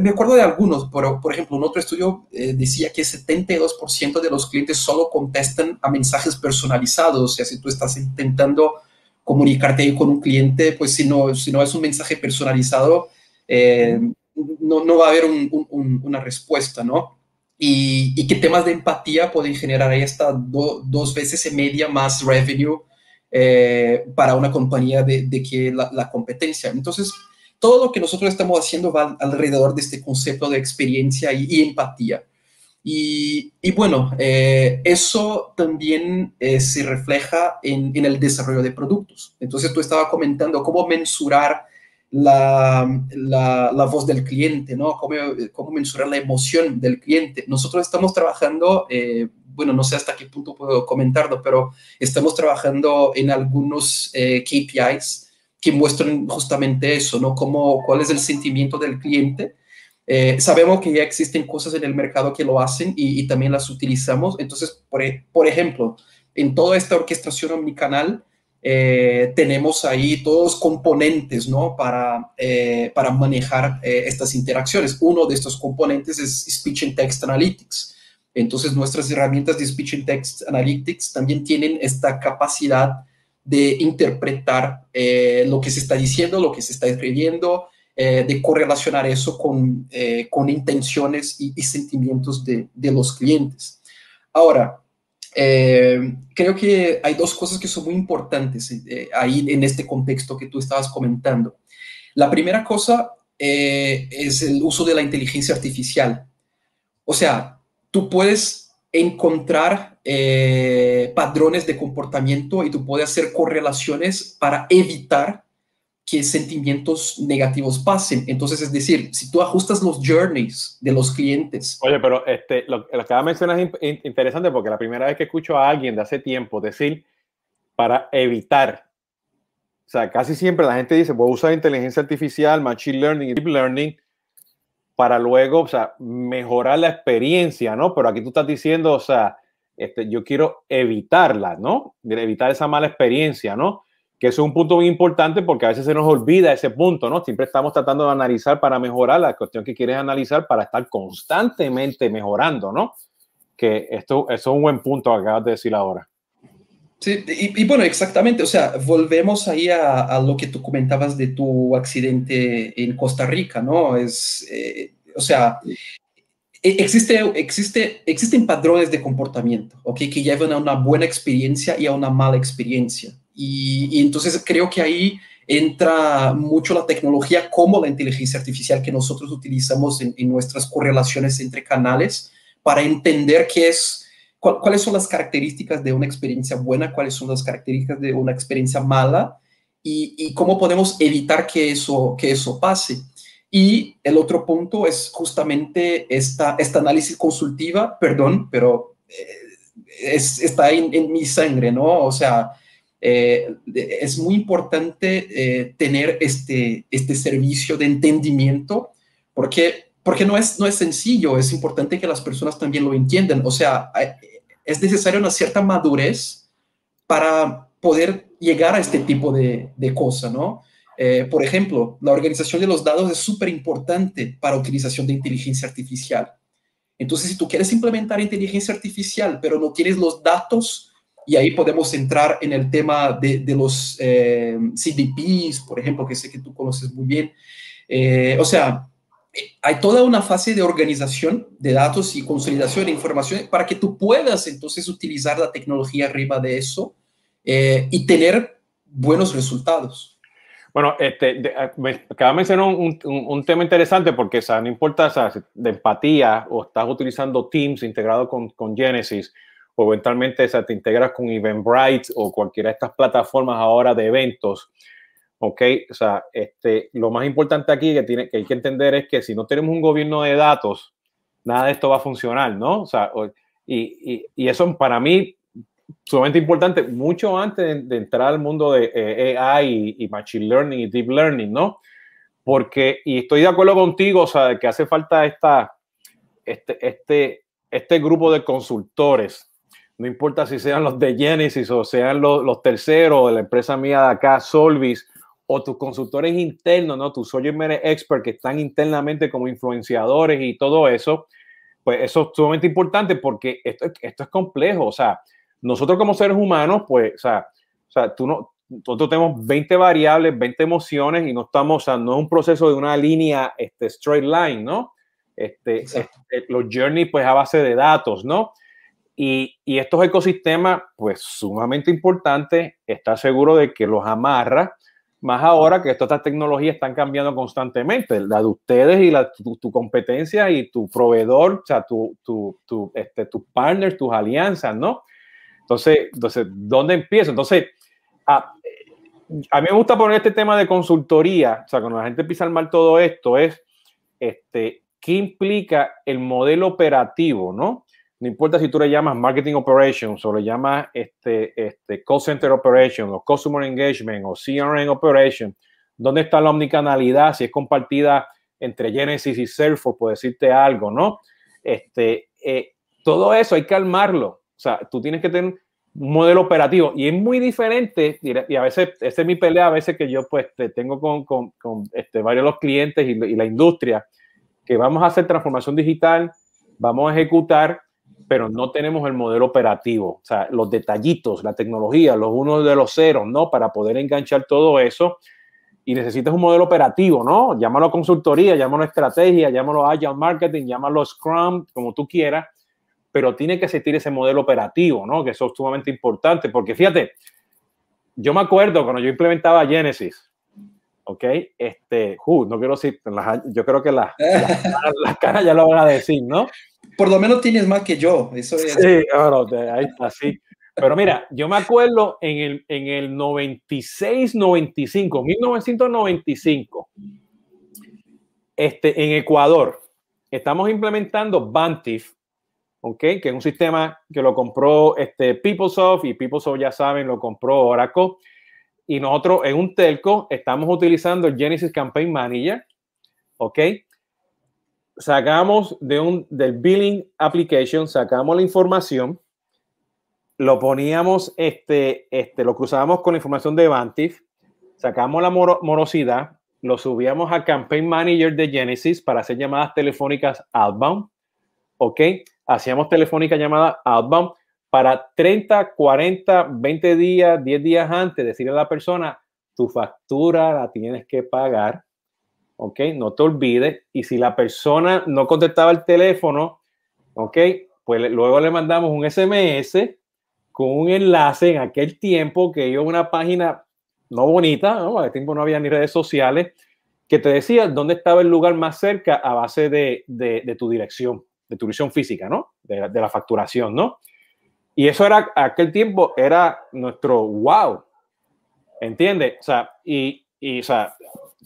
me acuerdo de algunos, pero por ejemplo, un otro estudio decía que 72% de los clientes solo contestan a mensajes personalizados, o sea, si tú estás intentando comunicarte con un cliente, pues si no, si no es un mensaje personalizado, no, no, va a haber una respuesta, ¿no? Y, y, que temas de empatía pueden generar ahí hasta dos veces y media más revenue eh, para una compañía de, de que la, la, competencia. Entonces, todo lo que nosotros estamos haciendo va alrededor de este concepto de experiencia y, y empatía. Y, y bueno, eh, eso también eh, se refleja en, en, el desarrollo de productos. Entonces, tú estabas comentando cómo mensurar la, la, voz del cliente, ¿no? Cómo, cómo, mensurar la emoción del cliente. Nosotros estamos trabajando, eh, bueno, no sé hasta qué punto puedo comentarlo, pero estamos trabajando en algunos eh, KPIs que muestran justamente eso, ¿no? Cómo, cuál es el sentimiento del cliente. Eh, sabemos que ya existen cosas en el mercado que lo hacen y, también las utilizamos. Entonces, por, por ejemplo, en toda esta orquestación omnicanal, eh, tenemos ahí todos los componentes ¿no? para, eh, para manejar eh, estas interacciones. Uno de estos componentes es Speech and Text Analytics. Entonces, nuestras herramientas de Speech and Text Analytics también tienen esta capacidad de interpretar lo que se está diciendo, lo que se está escribiendo, de correlacionar eso con, con intenciones y, y sentimientos de, de los clientes. Ahora, eh, creo que hay dos cosas que son muy importantes eh, ahí en este contexto que tú estabas comentando. La primera cosa eh, es el uso de la inteligencia artificial. O sea, tú puedes encontrar patrones de comportamiento y tú puedes hacer correlaciones para evitar que sentimientos negativos pasen. Entonces, es decir, si tú ajustas los journeys de los clientes. Oye, pero este, lo, lo que mencionar es interesante porque la primera vez que escucho a alguien de hace tiempo decir para evitar, o sea, casi siempre la gente dice, voy a usar inteligencia artificial, machine learning y deep learning para luego, o sea, mejorar la experiencia, ¿no? Pero aquí tú estás diciendo, o sea, este, yo quiero evitarla, ¿no? Evitar esa mala experiencia, ¿no? Que eso es un punto muy importante porque a veces se nos olvida ese punto, ¿no? Siempre estamos tratando de analizar para mejorar la cuestión que quieres analizar para estar constantemente mejorando, ¿no? Que esto, eso es un buen punto acabas de decir ahora. Sí, y, y bueno, exactamente, o sea, volvemos ahí a, a, lo que tú comentabas de tu accidente en Costa Rica, ¿no? Es, eh, o sea, e, existe, existe, existen patrones de comportamiento, ¿ok? Que llevan a una buena experiencia y a una mala experiencia. Y, y, entonces creo que ahí entra mucho la tecnología como la inteligencia artificial que nosotros utilizamos en, en nuestras correlaciones entre canales para entender qué es, cu cuáles son las características de una experiencia buena, cuáles son las características de una experiencia mala y, y cómo podemos evitar que eso, que eso pase. Y el otro punto es justamente esta, esta análisis consultiva, perdón, pero eh, es, está en, en mi sangre, ¿no? O sea, eh, es muy importante eh, tener este, este servicio de entendimiento porque, porque no, es, no es sencillo, es importante que las personas también lo entiendan. O sea, es necesaria una cierta madurez para poder llegar a este tipo de, de cosas, ¿no? Eh, por ejemplo, la organización de los datos es súper importante para utilización de inteligencia artificial. Entonces, si tú quieres implementar inteligencia artificial, pero no tienes los datos y ahí podemos entrar en el tema de, de los eh, CDPs, por ejemplo, que sé que tú conoces muy bien. Eh, o sea, hay toda una fase de organización de datos y consolidación de información para que tú puedas entonces utilizar la tecnología arriba de eso eh, y tener buenos resultados. Bueno, este, de, me acaba de mencionar un, un, un, tema interesante porque o sea, no importa o sea, de empatía o estás utilizando Teams integrado con, con Genesis, o eventualmente o sea, te integras con Eventbrite o cualquiera de estas plataformas ahora de eventos. ¿ok? O sea, este, lo más importante aquí que, tiene, que hay que entender es que si no tenemos un gobierno de datos, nada de esto va a funcionar, ¿no? O sea, y, y, y eso para mí sumamente importante, mucho antes de, de entrar al mundo de eh, AI y, y, Machine Learning y Deep Learning, ¿no? Porque, y estoy de acuerdo contigo, o sea, que hace falta esta, este, este, este grupo de consultores no importa si sean los de Genesis o sean los, los terceros, de la empresa mía de acá, Solvis, o tus consultores internos, ¿no? Tus matter expert que están internamente como influenciadores y todo eso, pues eso es sumamente importante porque esto, esto es complejo. O sea, nosotros como seres humanos, pues, o sea, o sea tú no, nosotros tenemos 20 variables, 20 emociones y no estamos, o sea, no es un proceso de una línea este, straight line, ¿no? Este, este, los journey, pues a base de datos, ¿no? Y, y, estos ecosistemas, pues sumamente importantes, está seguro de que los amarra, más ahora que estas tecnologías están cambiando constantemente, la de ustedes y la, tu, competencia y tu proveedor, o sea, tu, tu, tu este, tus partners, tus alianzas, ¿no? Entonces, entonces, ¿dónde empiezo? Entonces, a, a, mí me gusta poner este tema de consultoría, o sea, cuando la gente empieza a armar todo esto, es, este, ¿qué implica el modelo operativo, ¿no? No importa si tú le llamas marketing operations o le llamas este, este call center operation o customer engagement o CRM operation, ¿dónde está la omnicanalidad? Si es compartida entre Genesis y Salesforce, por decirte algo, ¿no? Este, eh, todo eso hay que armarlo. O sea, tú tienes que tener un modelo operativo y es muy diferente y a veces, esa es mi pelea a veces que yo pues tengo con, con, con este, varios de los clientes y, y la industria, que vamos a hacer transformación digital, vamos a ejecutar, pero no tenemos el modelo operativo, o sea, los detallitos, la tecnología, los unos de los ceros, ¿no? Para poder enganchar todo eso. Y necesitas un modelo operativo, ¿no? Llámalo consultoría, llámalo estrategia, llámalo agile marketing, llámalo scrum, como tú quieras, pero tiene que existir ese modelo operativo, ¿no? Que eso es sumamente importante, porque fíjate, yo me acuerdo cuando yo implementaba Genesis, ¿ok? Este, uh, no quiero decir, yo creo que las, las caras ya lo van a decir, ¿no? Por lo menos tienes más que yo. Eso es. Sí, bueno, ahí está, sí. Pero mira, yo me acuerdo en el, en el 96, 95, 1995, este, en Ecuador, estamos implementando Bantif, ¿ok? Que es un sistema que lo compró este, PeopleSoft y PeopleSoft, ya saben, lo compró Oracle. Y nosotros en un telco estamos utilizando el Genesis Campaign Manager, ¿ok? Sacamos de un, del billing application, sacamos la información, lo poníamos, este, este, lo cruzábamos con la información de Vantif, sacamos la morosidad, lo subíamos a Campaign Manager de Genesis para hacer llamadas telefónicas outbound, ¿ok? Hacíamos telefónica llamada outbound para 30, 40, 20 días, 10 días antes, decirle a la persona, tu factura la tienes que pagar ¿ok? No te olvides. Y si la persona no contestaba el teléfono, ¿ok? Pues luego le mandamos un SMS con un enlace en aquel tiempo que iba una página no bonita, ¿no? A tiempo no había ni redes sociales, que te decía dónde estaba el lugar más cerca a base de, de, tu dirección, de tu dirección física, ¿no? De, de, la facturación, ¿no? Y eso era, aquel tiempo era nuestro wow, ¿entiendes? O sea, y, y o sea,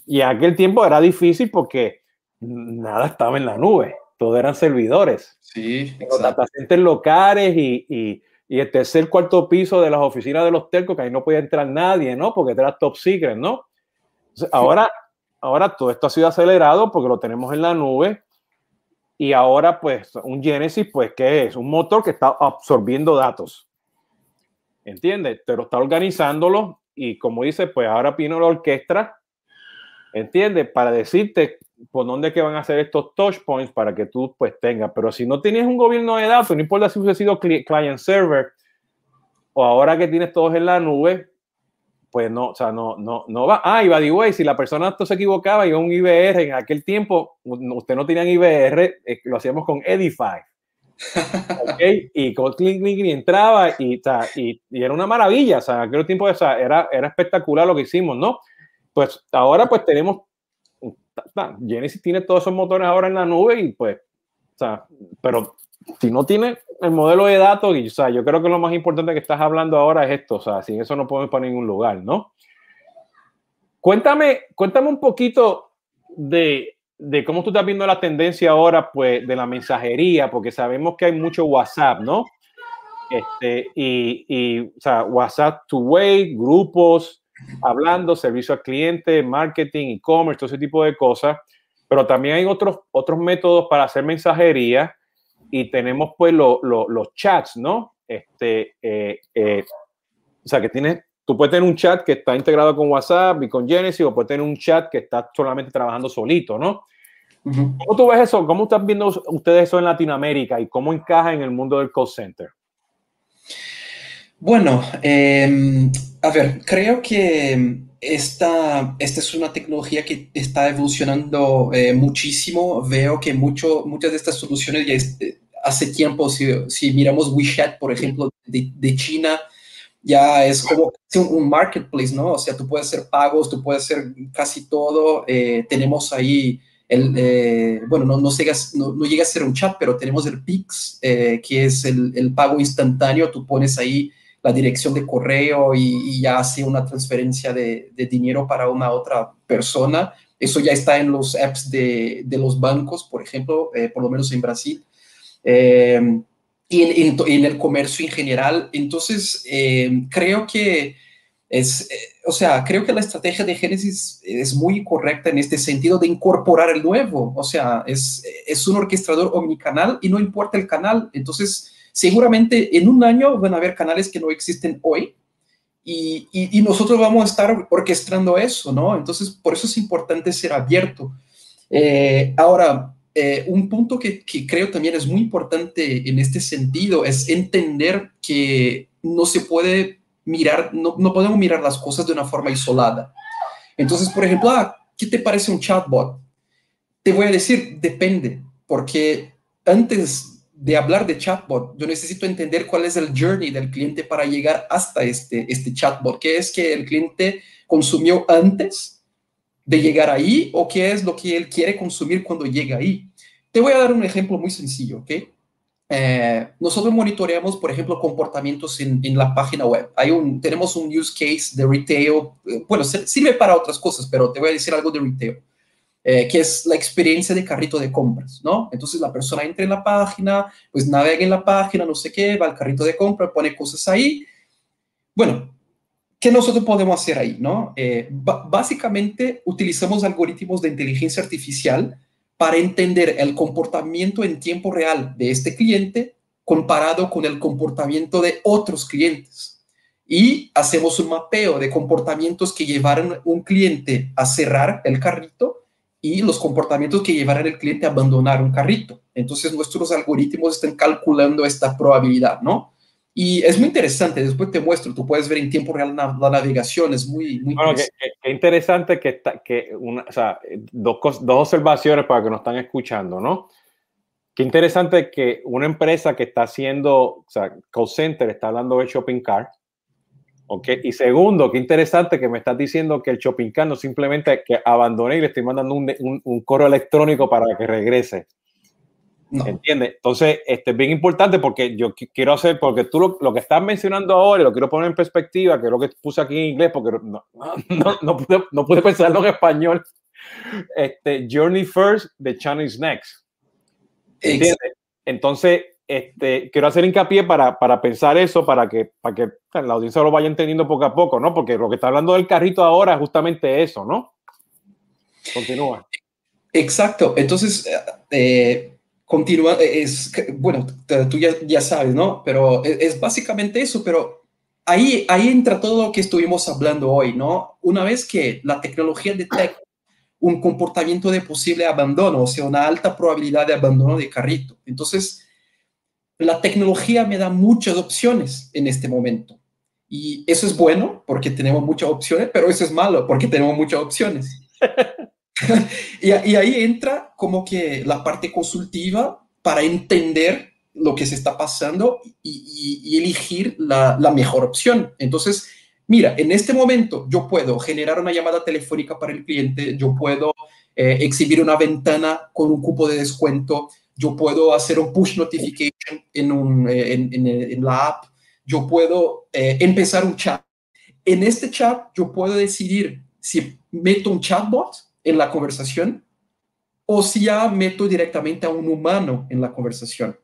y en aquel tiempo era difícil porque nada estaba en la nube, todo eran servidores. Sí, los data centers locales y, y, y, el tercer, cuarto piso de las oficinas de los telcos, que ahí no podía entrar nadie, ¿no? Porque era top secret, ¿no? ahora, ahora todo esto ha sido acelerado porque lo tenemos en la nube y ahora pues un Genesis, pues ¿qué es? Un motor que está absorbiendo datos. ¿Entiendes? Pero está organizándolo y como dice, pues ahora vino la orquesta ¿entiendes? Para decirte por dónde que van a hacer estos touch points para que tú pues tengas. Pero si no tienes un gobierno de datos, no importa si hubiese sido client server o ahora que tienes todos en la nube, pues no, o sea, no, no, no va. Ah, y by the way, si la persona esto se equivocaba y un IBR en aquel tiempo, usted no tenía IBR, eh, lo hacíamos con Edify. okay, y con Click y entraba y, y, y, era una maravilla, o sea, aquel tiempo o sea, era, era espectacular lo que hicimos, ¿no? Pues ahora pues tenemos, Genesis tiene todos esos motores ahora en la nube y pues, o sea, pero si no tiene el modelo de datos, y, o sea, yo creo que lo más importante que estás hablando ahora es esto, o sea, sin eso no podemos para ningún lugar, ¿no? Cuéntame, cuéntame un poquito de, de cómo tú estás viendo la tendencia ahora, pues, de la mensajería, porque sabemos que hay mucho WhatsApp, ¿no? Este, y, y o sea, WhatsApp two-way, grupos, hablando, servicio al cliente, marketing, e-commerce, todo ese tipo de cosas. Pero también hay otros, otros métodos para hacer mensajería y tenemos pues los chats, ¿no? este, eh, eh, o sea, que tienes, tú puedes tener un chat que está integrado con WhatsApp y con Genesis, o puedes tener un chat que está solamente trabajando solito, ¿no? ¿Cómo tú ves eso? ¿Cómo están viendo ustedes eso en Latinoamérica y cómo encaja en el mundo del call center? Bueno, em, a ver, creo que esta, esta es una tecnología que está evolucionando eh, muchísimo. Veo que muchas de estas soluciones ya eh, hace tiempo, si, miramos WeChat, por ejemplo, de, China, ya es como un marketplace, ¿no? O sea, tú puedes hacer pagos, tú puedes hacer casi todo. Eh, tenemos ahí el, bueno, no, no, llega, no, llega a ser un chat, pero tenemos el Pix, que es el, el pago instantáneo. Tú pones ahí la dirección de correo y, ya hace una transferencia de, dinero para una otra persona. Eso ya está en los apps de, los bancos, por ejemplo, eh, por lo menos en Brasil. Eh, y en, el comercio en general. Entonces, eh, creo que es, o sea, creo que la estrategia de Genesis es muy correcta en este sentido de incorporar el nuevo. O sea, es, es un orquestador omnicanal y no importa el canal. Entonces, Seguramente en un año van a haber canales que no existen hoy y, nosotros vamos a estar orquestando eso, ¿no? Entonces, por eso es importante ser abierto. Eh, ahora, eh, un punto que, creo también es muy importante en este sentido es entender que no se puede mirar, no, no podemos mirar las cosas de una forma isolada. Entonces, por ejemplo, ah, ¿qué te parece un chatbot? Te voy a decir, depende, porque antes de hablar de chatbot, yo necesito entender cuál es el journey del cliente para llegar hasta este, este chatbot. ¿Qué es que el cliente consumió antes de llegar ahí o qué es lo que él quiere consumir cuando llega ahí? Te voy a dar un ejemplo muy sencillo, ¿ok? Eh, nosotros monitoreamos, por ejemplo, comportamientos en, en, la página web. Hay un, tenemos un use case de retail, eh, bueno, sirve para otras cosas, pero te voy a decir algo de retail. Eh, que es la experiencia de carrito de compras, ¿no? Entonces la persona entra en la página, pues navega en la página, no sé qué, va al carrito de compra, pone cosas ahí. Bueno, ¿qué nosotros podemos hacer ahí, no? Eh, básicamente utilizamos algoritmos de inteligencia artificial para entender el comportamiento en tiempo real de este cliente comparado con el comportamiento de otros clientes. Y hacemos un mapeo de comportamientos que llevaron un cliente a cerrar el carrito y los comportamientos que llevarán al cliente a abandonar un carrito. Entonces nuestros algoritmos están calculando esta probabilidad, ¿no? Y es muy interesante, después te muestro, tú puedes ver en tiempo real la, navegación, es muy, muy bueno, interesante. Qué, interesante que, está, que una, o sea, dos, dos observaciones para que nos están escuchando, ¿no? Qué interesante que una empresa que está haciendo, o sea, call center, está hablando de shopping cart, y segundo, qué interesante que me estás diciendo que el shopping cart no simplemente que abandoné y le estoy mandando un, un, correo electrónico para que regrese. No. ¿Entiendes? Entonces, este es bien importante porque yo quiero hacer, porque tú lo, lo, que estás mencionando ahora, lo quiero poner en perspectiva, que es lo que puse aquí en inglés, porque no, no, no, pude, no pude pensarlo en español. Este, Journey First, the Chinese Next. ¿Entiendes? Entonces, este, quiero hacer hincapié para, para pensar eso, para que, para que la audiencia lo vaya entendiendo poco a poco, ¿no? Porque lo que está hablando del carrito ahora es justamente eso, ¿no? Continúa. Exacto. Entonces, eh, continúa, es, bueno, tú ya, ya, sabes, ¿no? Pero es, básicamente eso, pero ahí, ahí entra todo lo que estuvimos hablando hoy, ¿no? Una vez que la tecnología detecta un comportamiento de posible abandono, o sea, una alta probabilidad de abandono de carrito. Entonces, la tecnología me da muchas opciones en este momento. Y eso es bueno porque tenemos muchas opciones, pero eso es malo porque tenemos muchas opciones. y, ahí entra como que la parte consultiva para entender lo que se está pasando y, elegir la, mejor opción. Entonces, mira, en este momento yo puedo generar una llamada telefónica para el cliente, yo puedo eh, exhibir una ventana con un cupo de descuento, yo puedo hacer un push notification en, un, eh, en, la app, yo puedo eh, empezar un chat. En este chat yo puedo decidir si meto un chatbot en la conversación o si ya meto directamente a un humano en la conversación.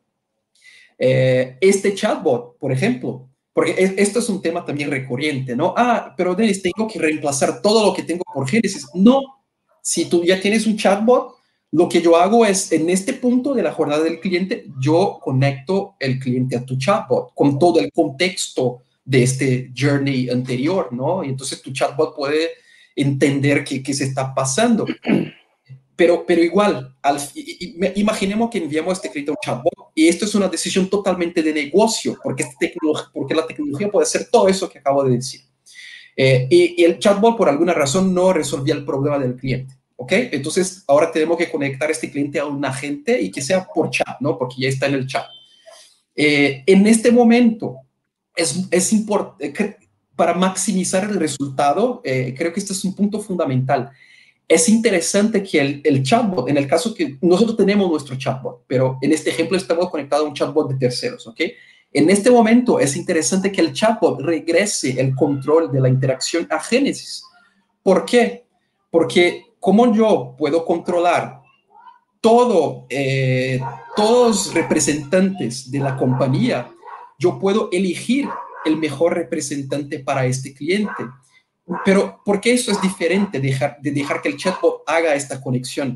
Eh, este chatbot, por ejemplo, porque esto es un tema también recurrente, ¿no? Ah, pero Dennis, tengo que reemplazar todo lo que tengo por Genesis. No, si tú ya tienes un chatbot, Lo que yo hago es, en este punto de la jornada del cliente, yo conecto el cliente a tu chatbot con todo el contexto de este journey anterior, ¿no? Y entonces tu chatbot puede entender qué, qué se está pasando. Pero, pero igual, al, imaginemos que enviamos este cliente a un chatbot y esto es una decisión totalmente de negocio, porque, este porque la tecnología puede hacer todo eso que acabo de decir. Eh, y, y el chatbot por alguna razón no resolvía el problema del cliente. ¿Ok? Entonces, ahora tenemos que conectar a este cliente a un agente y que sea por chat, ¿no? Porque ya está en el chat. Eh, en este momento, es, es importante, eh, para maximizar el resultado, eh, creo que este es un punto fundamental. Es interesante que el, el, chatbot, en el caso que nosotros tenemos nuestro chatbot, pero en este ejemplo estamos conectados a un chatbot de terceros, ¿ok? En este momento es interesante que el chatbot regrese el control de la interacción a Génesis. ¿Por qué? Porque ¿cómo yo puedo controlar todo, eh, todos representantes de la compañía? Yo puedo elegir el mejor representante para este cliente. Pero ¿por qué eso es diferente dejar, de dejar que el chatbot haga esta conexión?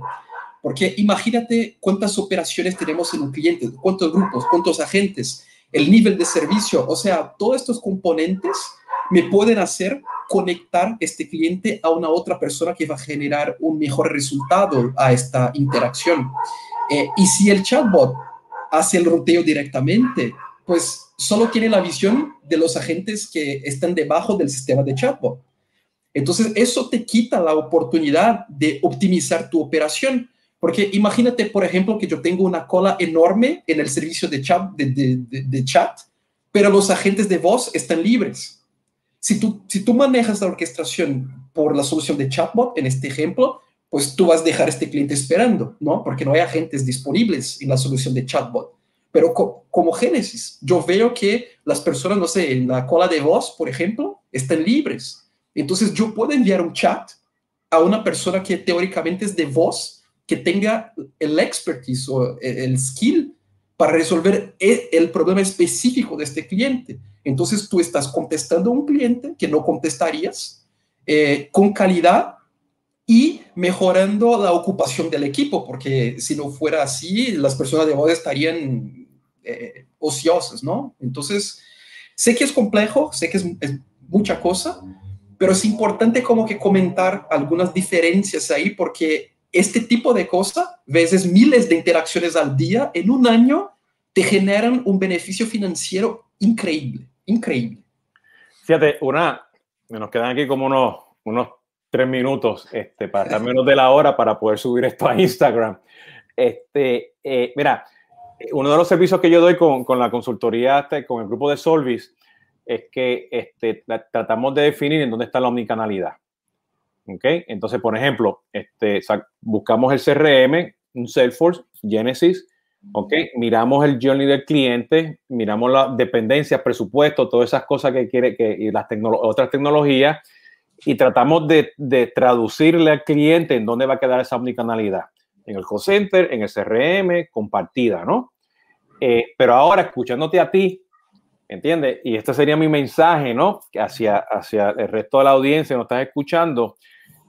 Porque imagínate cuántas operaciones tenemos en un cliente, cuántos grupos, cuántos agentes, el nivel de servicio, o sea, todos estos componentes me pueden hacer conectar este cliente a una otra persona que va a generar un mejor resultado a esta interacción. Eh, y si el chatbot hace el ruteo directamente, pues solo tiene la visión de los agentes que están debajo del sistema de chatbot. Entonces, eso te quita la oportunidad de optimizar tu operación. Porque imagínate, por ejemplo, que yo tengo una cola enorme en el servicio de chat, de chat pero los agentes de voz están libres. Si tú, manejas la orquestación por la solución de chatbot, en este ejemplo, pues tú vas a dejar a este cliente esperando, ¿no? Porque no hay agentes disponibles en la solución de chatbot. Pero como Génesis, yo veo que las personas, no sé, en la cola de voz, por ejemplo, están libres. Entonces yo puedo enviar un chat a una persona que teóricamente es de voz, que tenga el expertise o el skill para resolver e, el problema específico de este cliente. Entonces tú estás contestando a un cliente que no contestarías eh, con calidad y mejorando la ocupación del equipo, porque si no fuera así, las personas de voz estarían eh, ociosas, ¿no? Entonces, sé que es complejo, sé que es, es, mucha cosa, pero es importante como que comentar algunas diferencias ahí, porque este tipo de cosas, veces miles de interacciones al día en un año, te generan un beneficio financiero increíble increíble. Fíjate, una, nos quedan aquí como unos, unos tres minutos este, para estar menos de la hora para poder subir esto a Instagram. Este, eh, mira, uno de los servicios que yo doy con, con la consultoría, este, con el grupo de Solvis, es que este, tratamos de definir en dónde está la omnicanalidad. ¿Ok? Entonces, por ejemplo, este, buscamos el CRM, un Salesforce, Genesis, ¿ok? Miramos el journey del cliente, miramos las dependencias, presupuesto, todas esas cosas que quiere que, y las otras tecnologías y tratamos de, de, traducirle al cliente en dónde va a quedar esa omnicanalidad. En el call center, en el CRM, compartida, ¿no? Eh, pero ahora, escuchándote a ti, ¿entiendes? Y este sería mi mensaje, ¿no? Hacia, hacia el resto de la audiencia, nos estás escuchando,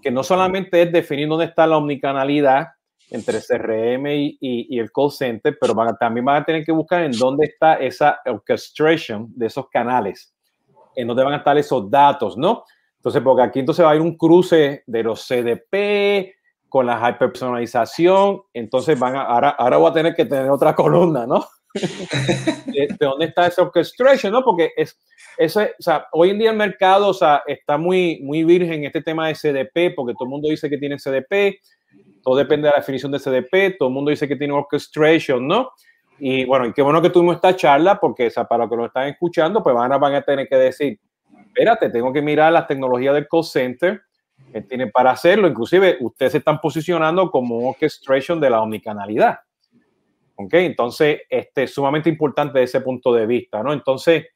que no solamente es definir dónde está la omnicanalidad, entre CRM y, y, el call center, pero van también van a tener que buscar en dónde está esa orchestration de esos canales, en dónde van a estar esos datos, ¿no? Entonces, porque aquí entonces va a ir un cruce de los CDP con la hyperpersonalización, entonces van a, ahora, ahora voy a tener que tener otra columna, ¿no? de, dónde está esa orchestration, ¿no? Porque es, eso o sea, hoy en día el mercado, o sea, está muy, muy virgen este tema de CDP, porque todo el mundo dice que tiene CDP, todo depende de la definición de CDP, todo el mundo dice que tiene orchestration, ¿no? Y bueno, y qué bueno que tuvimos esta charla, porque o para los que lo están escuchando, pues van a, van a tener que decir, espérate, tengo que mirar las tecnologías del call center, que tiene para hacerlo, inclusive ustedes se están posicionando como orchestration de la omnicanalidad. ¿Ok? Entonces, este es sumamente importante desde ese punto de vista, ¿no? Entonces,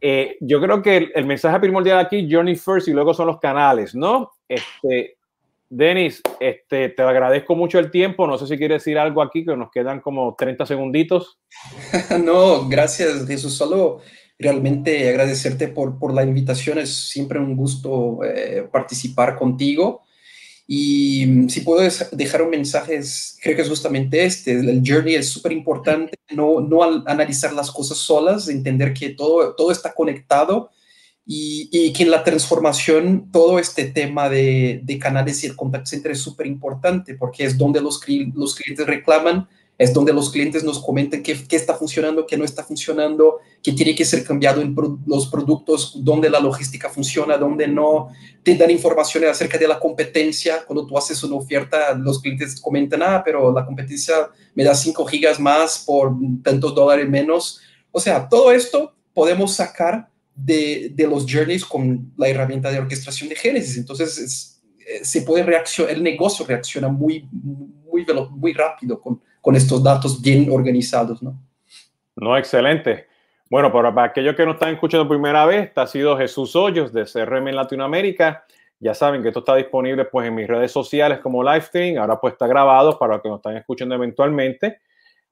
eh, yo creo que el, el, mensaje primordial aquí, Journey First, y luego son los canales, ¿no? Este, Denis, este, te agradezco mucho el tiempo. No sé si quieres decir algo aquí, que nos quedan como 30 segunditos. no, gracias, Jesús. Solo realmente agradecerte por, por la invitación. Es siempre un gusto eh, participar contigo. Y si puedo dejar un mensaje, creo que es justamente este, el journey es súper importante, no, no analizar las cosas solas, entender que todo, todo está conectado y, y que en la transformación todo este tema de, de canales y el contact center es súper importante porque es donde los, los clientes reclaman es donde los clientes nos comenten qué, qué, está funcionando, qué no está funcionando, qué tiene que ser cambiado en los productos, dónde la logística funciona, dónde no. Te dan informaciones acerca de la competencia. Cuando tú haces una oferta, los clientes comentan, ah, pero la competencia me da 5 gigas más por tantos dólares menos. O sea, todo esto podemos sacar de, los journeys con la herramienta de orquestación de Génesis. Entonces, eh, se puede reaccionar, el negocio reacciona muy, muy, rápido con con estos datos bien organizados, ¿no? No, excelente. Bueno, para, aquellos que no están escuchando primera vez, este ha sido Jesús Hoyos de CRM en Latinoamérica. Ya saben que esto está disponible pues en mis redes sociales como Livestream. Ahora pues está grabado para los que nos están escuchando eventualmente.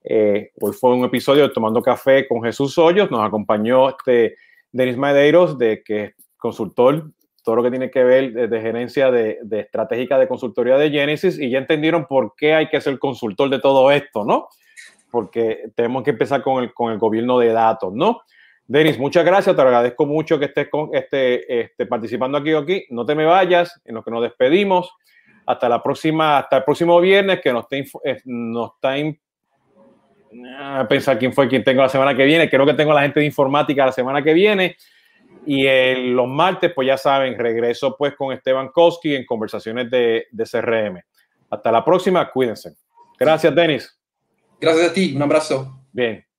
Eh, hoy fue un episodio de Tomando Café con Jesús Hoyos. Nos acompañó este Denis Medeiros, de que es consultor todo lo que tiene que ver de, gerencia de, estratégica de consultoría de Genesis y ya entendieron por qué hay que ser consultor de todo esto, ¿no? Porque tenemos que empezar con el, con el gobierno de datos, ¿no? Denis, muchas gracias, te agradezco mucho que estés con, este, este, participando aquí aquí. No te me vayas, en lo que nos despedimos. Hasta la próxima, hasta el próximo viernes, que nos está, eh, nos está a pensar quién fue quien tengo la semana que viene. Creo que tengo a la gente de informática la semana que viene. Y el, los martes, pues ya saben, regreso pues con Esteban Koski en conversaciones de, de CRM. Hasta la próxima, cuídense. Gracias, Denis. Gracias a ti, un abrazo. Bien.